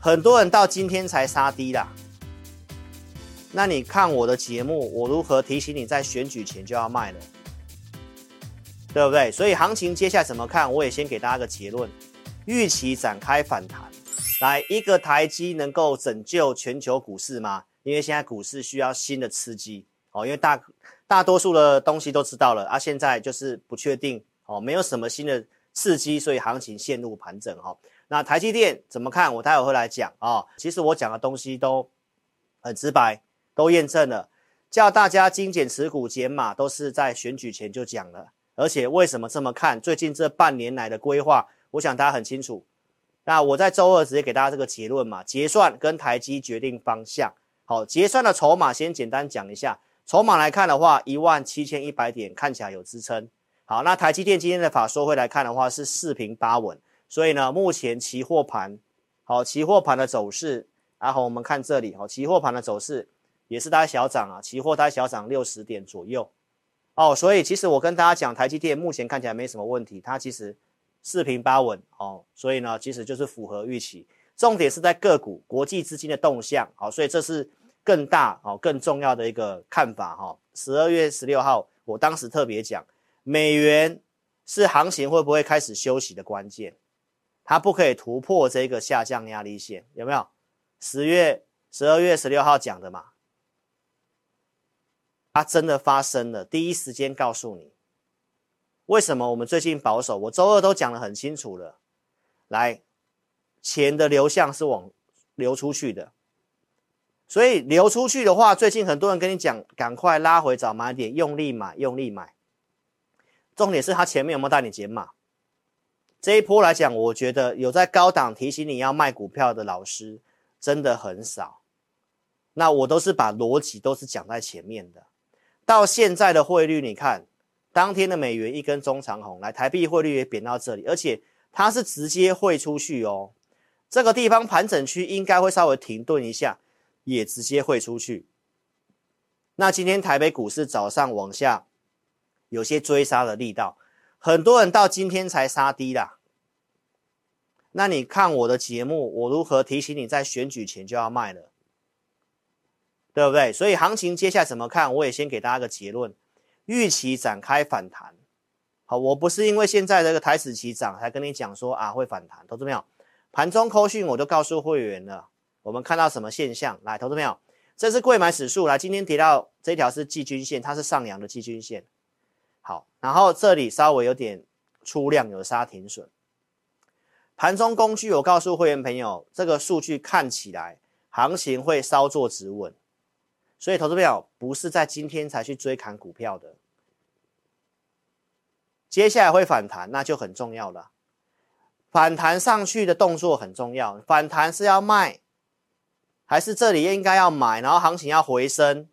很多人到今天才杀低啦。那你看我的节目，我如何提醒你在选举前就要卖了，对不对？所以行情接下来怎么看？我也先给大家个结论：预期展开反弹，来一个台积能够拯救全球股市吗？因为现在股市需要新的刺激哦，因为大大多数的东西都知道了啊，现在就是不确定哦，没有什么新的刺激，所以行情陷入盘整哈。那台积电怎么看？我待会会来讲啊、哦。其实我讲的东西都很直白。都验证了，叫大家精简持股减码，都是在选举前就讲了。而且为什么这么看？最近这半年来的规划，我想大家很清楚。那我在周二直接给大家这个结论嘛，结算跟台积决定方向。好，结算的筹码先简单讲一下。筹码来看的话，一万七千一百点看起来有支撑。好，那台积电今天的法说会来看的话是四平八稳，所以呢，目前期货盘，好，期货盘的走势，然后我们看这里，好，期货盘的走势。也是大概小涨啊，期货大概小涨六十点左右，哦，所以其实我跟大家讲，台积电目前看起来没什么问题，它其实四平八稳哦，所以呢，其实就是符合预期。重点是在个股国际资金的动向，好，所以这是更大哦更重要的一个看法哈。十二月十六号，我当时特别讲，美元是行情会不会开始休息的关键，它不可以突破这个下降压力线，有没有？十月十二月十六号讲的嘛。它真的发生了，第一时间告诉你为什么我们最近保守。我周二都讲得很清楚了，来，钱的流向是往流出去的，所以流出去的话，最近很多人跟你讲，赶快拉回找买点，用力买，用力买。重点是他前面有没有带你减码？这一波来讲，我觉得有在高档提醒你要卖股票的老师真的很少。那我都是把逻辑都是讲在前面的。到现在的汇率，你看当天的美元一根中长红，来台币汇率也贬到这里，而且它是直接汇出去哦。这个地方盘整区应该会稍微停顿一下，也直接汇出去。那今天台北股市早上往下有些追杀的力道，很多人到今天才杀低啦。那你看我的节目，我如何提醒你在选举前就要卖了？对不对？所以行情接下来怎么看？我也先给大家个结论：预期展开反弹。好，我不是因为现在这个台指期涨才跟你讲说啊会反弹。投资朋友，盘中扣讯我就告诉会员了。我们看到什么现象？来，投资朋友，这是贵买指数。来，今天跌到这条是季均线，它是上扬的季均线。好，然后这里稍微有点出量，有杀停损。盘中工具，我告诉会员朋友，这个数据看起来行情会稍作止稳。所以，投资朋友不是在今天才去追砍股票的，接下来会反弹，那就很重要了。反弹上去的动作很重要，反弹是要卖，还是这里应该要买，然后行情要回升？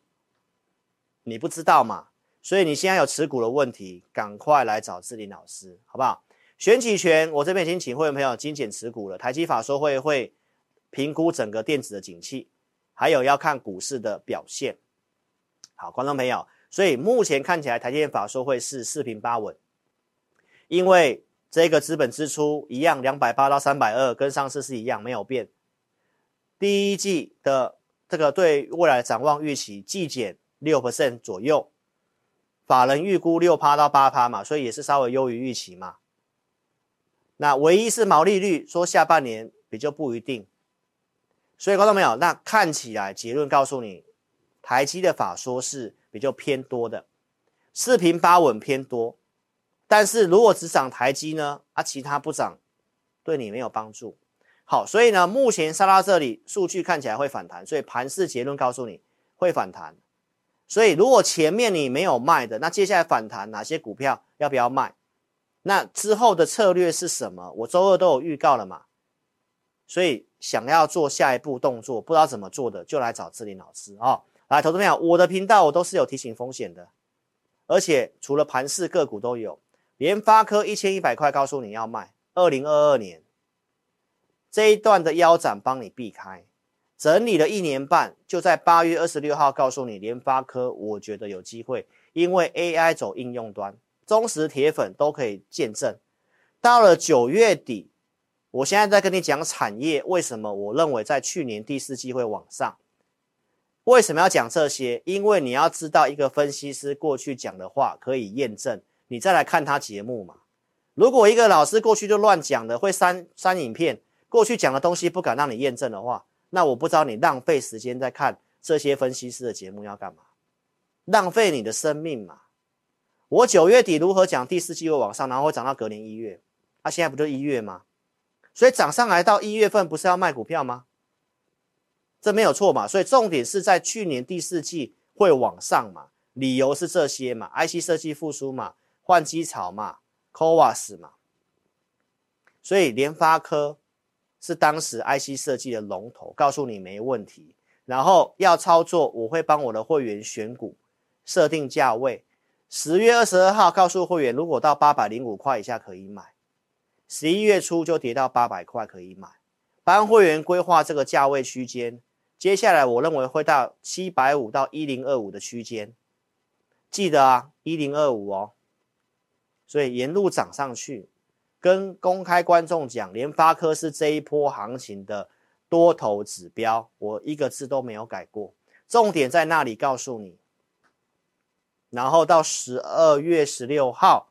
你不知道嘛？所以你现在有持股的问题，赶快来找志霖老师，好不好？选举权，我这边已经请会员朋友精简持股了。台积法说会会评估整个电子的景气。还有要看股市的表现，好，观众朋友，所以目前看起来台积电法说会是四平八稳，因为这个资本支出一样两百八到三百二，跟上次是一样没有变。第一季的这个对未来展望预期季减六 percent 左右，法人预估六趴到八趴嘛，所以也是稍微优于预期嘛。那唯一是毛利率说下半年比较不一定。所以，观众朋友，那看起来结论告诉你，台积的法说是比较偏多的，四平八稳偏多。但是如果只涨台积呢？啊，其他不涨，对你没有帮助。好，所以呢，目前杀到这里，数据看起来会反弹，所以盘势结论告诉你会反弹。所以，如果前面你没有卖的，那接下来反弹哪些股票要不要卖？那之后的策略是什么？我周二都有预告了嘛。所以想要做下一步动作，不知道怎么做的，就来找志霖老师啊、哦！来，投资朋友，我的频道我都是有提醒风险的，而且除了盘市个股都有。联发科一千一百块，告诉你要卖，二零二二年这一段的腰斩帮你避开，整理了一年半，就在八月二十六号告诉你联发科，我觉得有机会，因为 AI 走应用端，忠实铁粉都可以见证，到了九月底。我现在在跟你讲产业，为什么我认为在去年第四季会往上？为什么要讲这些？因为你要知道一个分析师过去讲的话可以验证，你再来看他节目嘛。如果一个老师过去就乱讲的，会删删影片，过去讲的东西不敢让你验证的话，那我不知道你浪费时间在看这些分析师的节目要干嘛？浪费你的生命嘛。我九月底如何讲第四季会往上，然后会涨到隔年一月？啊，现在不就一月吗？所以涨上来到一月份，不是要卖股票吗？这没有错嘛。所以重点是在去年第四季会往上嘛，理由是这些嘛，IC 设计复苏嘛，换机潮嘛，CoWoS 嘛。所以联发科是当时 IC 设计的龙头，告诉你没问题。然后要操作，我会帮我的会员选股，设定价位。十月二十二号告诉会员，如果到八百零五块以下可以买。十一月初就跌到八百块可以买，帮会员规划这个价位区间，接下来我认为会到七百五到一零二五的区间，记得啊，一零二五哦，所以沿路涨上去，跟公开观众讲，联发科是这一波行情的多头指标，我一个字都没有改过，重点在那里告诉你，然后到十二月十六号。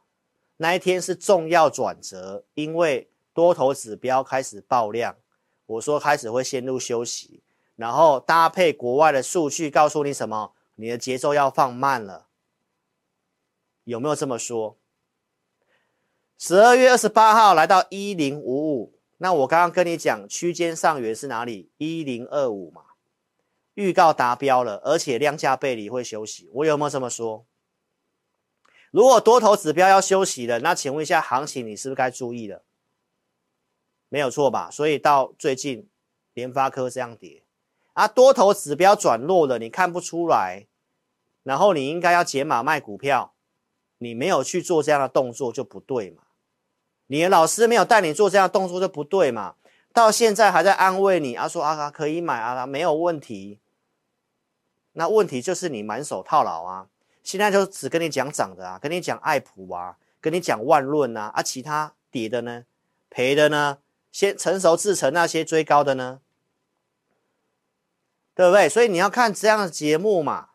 那一天是重要转折，因为多头指标开始爆量，我说开始会陷入休息，然后搭配国外的数据告诉你什么？你的节奏要放慢了，有没有这么说？十二月二十八号来到一零五五，那我刚刚跟你讲区间上缘是哪里？一零二五嘛，预告达标了，而且量价背离会休息，我有没有这么说？如果多头指标要休息了，那请问一下，行情你是不是该注意了？没有错吧？所以到最近，联发科这样跌啊，多头指标转弱了，你看不出来，然后你应该要解码卖股票，你没有去做这样的动作就不对嘛？你的老师没有带你做这样的动作就不对嘛？到现在还在安慰你啊，说啊可以买啊，没有问题，那问题就是你满手套牢啊。现在就只跟你讲涨的啊，跟你讲爱普啊，跟你讲万润啊，啊，其他跌的呢，赔的呢，先成熟制成那些追高的呢，对不对？所以你要看这样的节目嘛。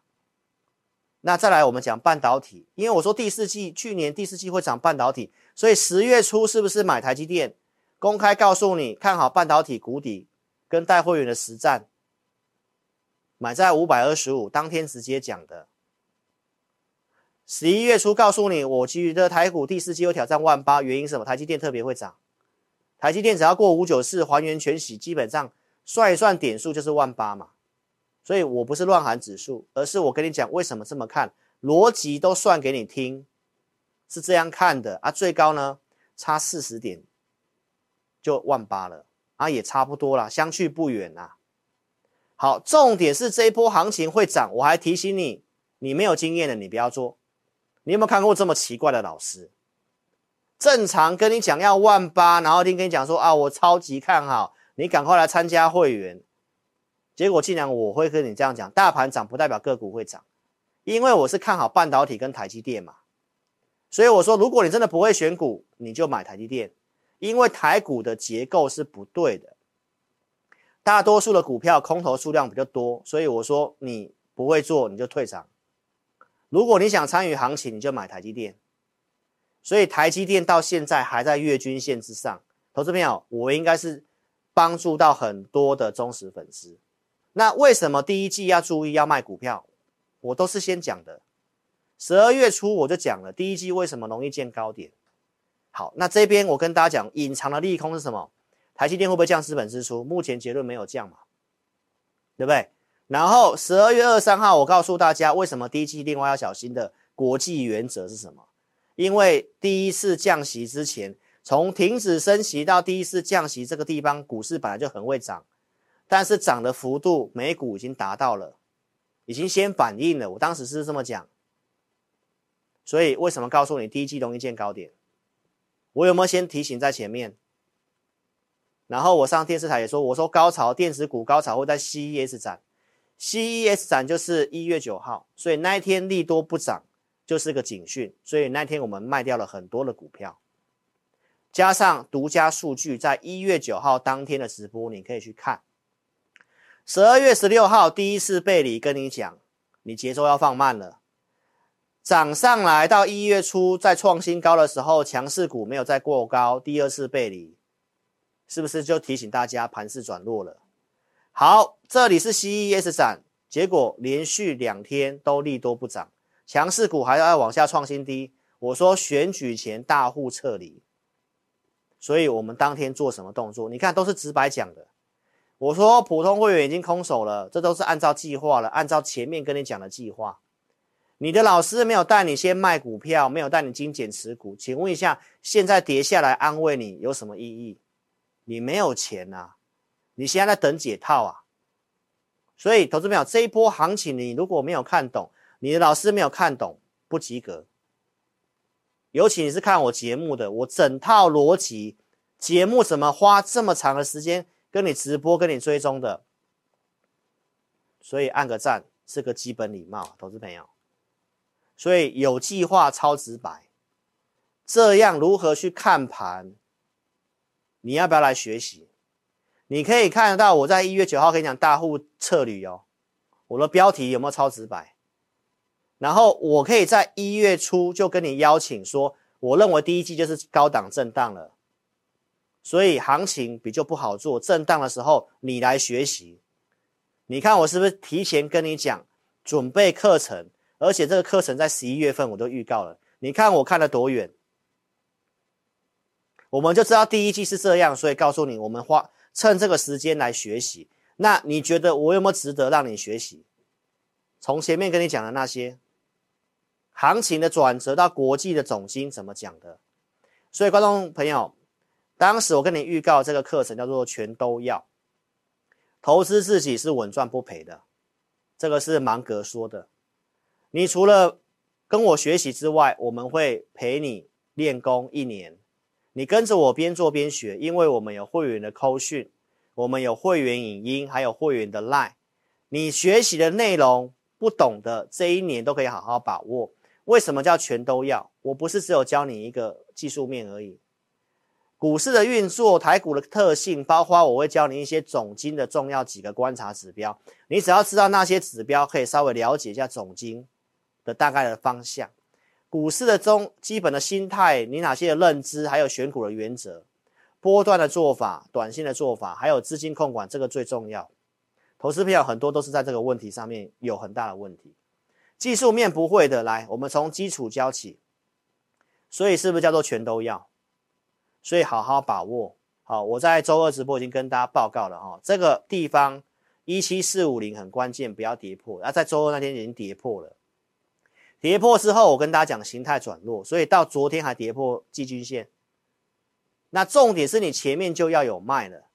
那再来我们讲半导体，因为我说第四季去年第四季会涨半导体，所以十月初是不是买台积电？公开告诉你看好半导体谷底，跟带会员的实战，买在五百二十五，当天直接讲的。十一月初告诉你，我觉得台股第四季有挑战万八，原因是什么？台积电特别会涨，台积电只要过五九四还原全息，基本上算一算点数就是万八嘛。所以我不是乱喊指数，而是我跟你讲为什么这么看，逻辑都算给你听，是这样看的啊。最高呢差四十点就万八了啊，也差不多啦，相去不远啦。好，重点是这一波行情会涨，我还提醒你，你没有经验的你不要做。你有没有看过这么奇怪的老师？正常跟你讲要万八，然后听跟你讲说啊，我超级看好，你赶快来参加会员。结果竟然我会跟你这样讲，大盘涨不代表个股会涨，因为我是看好半导体跟台积电嘛。所以我说，如果你真的不会选股，你就买台积电，因为台股的结构是不对的，大多数的股票空头数量比较多，所以我说你不会做，你就退场。如果你想参与行情，你就买台积电。所以台积电到现在还在月均线之上。投资朋友，我应该是帮助到很多的忠实粉丝。那为什么第一季要注意要卖股票？我都是先讲的。十二月初我就讲了，第一季为什么容易见高点。好，那这边我跟大家讲，隐藏的利空是什么？台积电会不会降资本支出？目前结论没有降嘛，对不对？然后十二月二十三号，我告诉大家为什么第一季另外要小心的国际原则是什么？因为第一次降息之前，从停止升息到第一次降息这个地方，股市本来就很会涨，但是涨的幅度，美股已经达到了，已经先反应了。我当时是这么讲，所以为什么告诉你第一季容易见高点？我有没有先提醒在前面？然后我上电视台也说，我说高潮电子股高潮会在 CES 展。CES 展就是一月九号，所以那一天利多不涨就是个警讯，所以那天我们卖掉了很多的股票。加上独家数据，在一月九号当天的直播，你可以去看。十二月十六号第一次背离跟你讲，你节奏要放慢了，涨上来到一月初在创新高的时候，强势股没有再过高，第二次背离，是不是就提醒大家盘势转弱了？好，这里是 CES 展，结果连续两天都利多不涨，强势股还要往下创新低。我说选举前大户撤离。所以我们当天做什么动作？你看都是直白讲的。我说普通会员已经空手了，这都是按照计划了，按照前面跟你讲的计划。你的老师没有带你先卖股票，没有带你精简持股，请问一下，现在跌下来安慰你有什么意义？你没有钱呐，你现在在等解套啊。所以投资朋友，这一波行情你如果没有看懂，你的老师没有看懂，不及格。尤其你是看我节目的，我整套逻辑节目怎么花这么长的时间跟你直播、跟你追踪的？所以按个赞是个基本礼貌，投资朋友。所以有计划、超直白，这样如何去看盘？你要不要来学习？你可以看得到我在一月九号跟你讲大户撤旅哦，我的标题有没有超直白？然后我可以在一月初就跟你邀请说，我认为第一季就是高档震荡了，所以行情比较不好做。震荡的时候你来学习，你看我是不是提前跟你讲准备课程？而且这个课程在十一月份我都预告了。你看我看了多远，我们就知道第一季是这样，所以告诉你，我们花趁这个时间来学习。那你觉得我有没有值得让你学习？从前面跟你讲的那些。行情的转折到国际的总经怎么讲的？所以观众朋友，当时我跟你预告这个课程叫做全都要投资自己是稳赚不赔的，这个是芒格说的。你除了跟我学习之外，我们会陪你练功一年。你跟着我边做边学，因为我们有会员的扣讯，我们有会员影音，还有会员的 line。你学习的内容不懂的这一年都可以好好把握。为什么叫全都要？我不是只有教你一个技术面而已，股市的运作、台股的特性，包括我会教你一些总经的重要几个观察指标。你只要知道那些指标，可以稍微了解一下总经的大概的方向。股市的中基本的心态，你哪些的认知，还有选股的原则、波段的做法、短线的做法，还有资金控管，这个最重要。投资票很多都是在这个问题上面有很大的问题。技术面不会的，来，我们从基础教起，所以是不是叫做全都要？所以好好把握。好，我在周二直播已经跟大家报告了哈，这个地方一七四五零很关键，不要跌破。那在周二那天已经跌破了，跌破之后我跟大家讲形态转弱，所以到昨天还跌破季均线。那重点是你前面就要有卖了，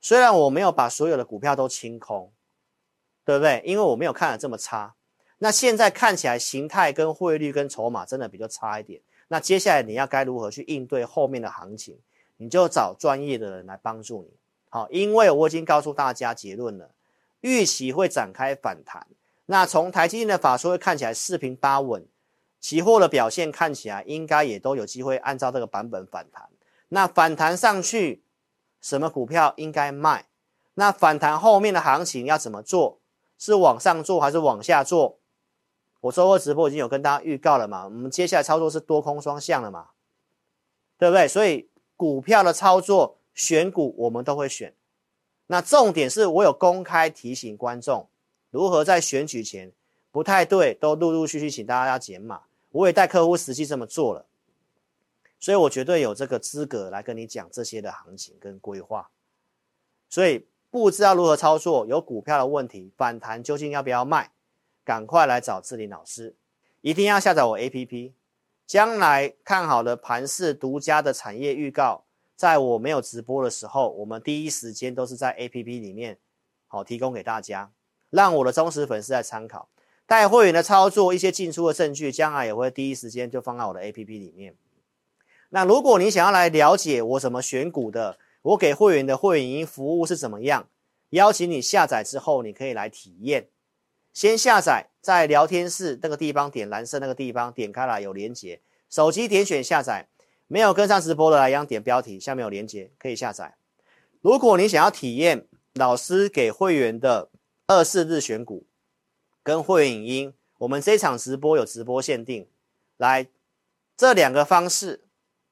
虽然我没有把所有的股票都清空，对不对？因为我没有看的这么差。那现在看起来形态跟汇率跟筹码真的比较差一点。那接下来你要该如何去应对后面的行情？你就找专业的人来帮助你。好，因为我已经告诉大家结论了，预期会展开反弹。那从台积电的法说会看起来四平八稳，期货的表现看起来应该也都有机会按照这个版本反弹。那反弹上去，什么股票应该卖？那反弹后面的行情要怎么做？是往上做还是往下做？我周二直播已经有跟大家预告了嘛，我们接下来操作是多空双向的嘛，对不对？所以股票的操作选股我们都会选，那重点是我有公开提醒观众如何在选举前不太对，都陆陆续续请大家要减码，我也带客户实际这么做了，所以我绝对有这个资格来跟你讲这些的行情跟规划，所以不知道如何操作，有股票的问题，反弹究竟要不要卖？赶快来找智霖老师，一定要下载我 APP。将来看好的盘势、独家的产业预告，在我没有直播的时候，我们第一时间都是在 APP 里面好提供给大家，让我的忠实粉丝来参考。带会员的操作，一些进出的证据，将来也会第一时间就放在我的 APP 里面。那如果你想要来了解我怎么选股的，我给会员的会员营服务是怎么样，邀请你下载之后，你可以来体验。先下载，在聊天室那个地方点蓝色那个地方点开来有连接，手机点选下载。没有跟上直播的来，一样点标题，下面有连接可以下载。如果你想要体验老师给会员的二四日选股跟会员影音，我们这场直播有直播限定，来这两个方式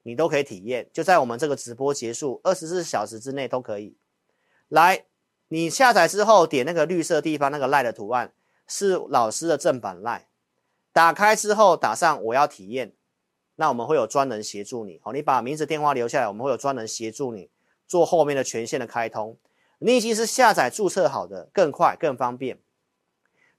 你都可以体验，就在我们这个直播结束二十四小时之内都可以。来，你下载之后点那个绿色地方那个赖的图案，是老师的正版赖，打开之后打上我要体验。那我们会有专人协助你，好，你把名字电话留下来，我们会有专人协助你做后面的权限的开通。你已经是下载注册好的，更快更方便。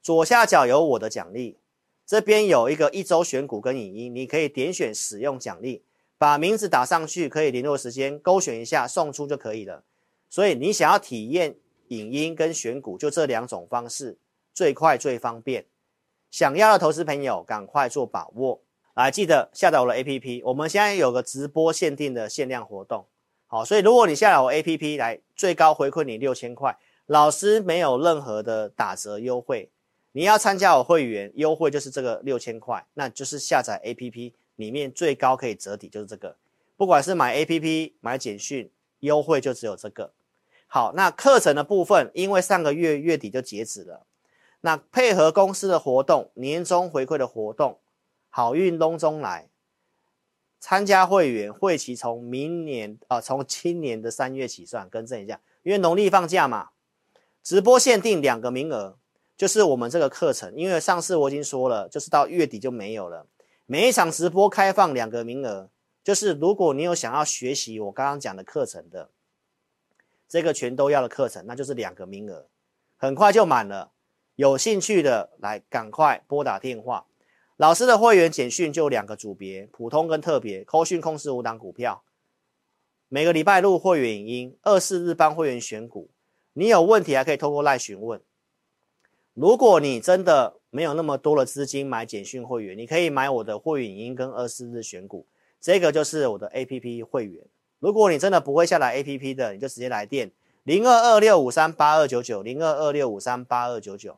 左下角有我的奖励，这边有一个一周选股跟影音，你可以点选使用奖励，把名字打上去，可以联络时间，勾选一下送出就可以了。所以你想要体验影音跟选股，就这两种方式，最快最方便。想要的投资朋友，赶快做把握。来，记得下载我的 APP。我们现在有个直播限定的限量活动，好，所以如果你下载我 APP 来，最高回馈你六千块，老师没有任何的打折优惠。你要参加我会员优惠就是这个六千块，那就是下载 APP 里面最高可以折抵就是这个。不管是买 APP 买简讯，优惠就只有这个。好，那课程的部分，因为上个月月底就截止了，那配合公司的活动，年终回馈的活动。好运隆中来，参加会员会期从明年啊，从今年的三月起算，更正一下，因为农历放假嘛，直播限定两个名额，就是我们这个课程，因为上次我已经说了，就是到月底就没有了。每一场直播开放两个名额，就是如果你有想要学习我刚刚讲的课程的，这个全都要的课程，那就是两个名额，很快就满了。有兴趣的来，赶快拨打电话。老师的会员简讯就两个组别，普通跟特别。扣讯控制五档股票，每个礼拜录会员影音，二四日帮会员选股。你有问题还可以透过赖询问。如果你真的没有那么多的资金买简讯会员，你可以买我的会员影音跟二四日选股，这个就是我的 APP 会员。如果你真的不会下载 APP 的，你就直接来电零二二六五三八二九九零二二六五三八二九九。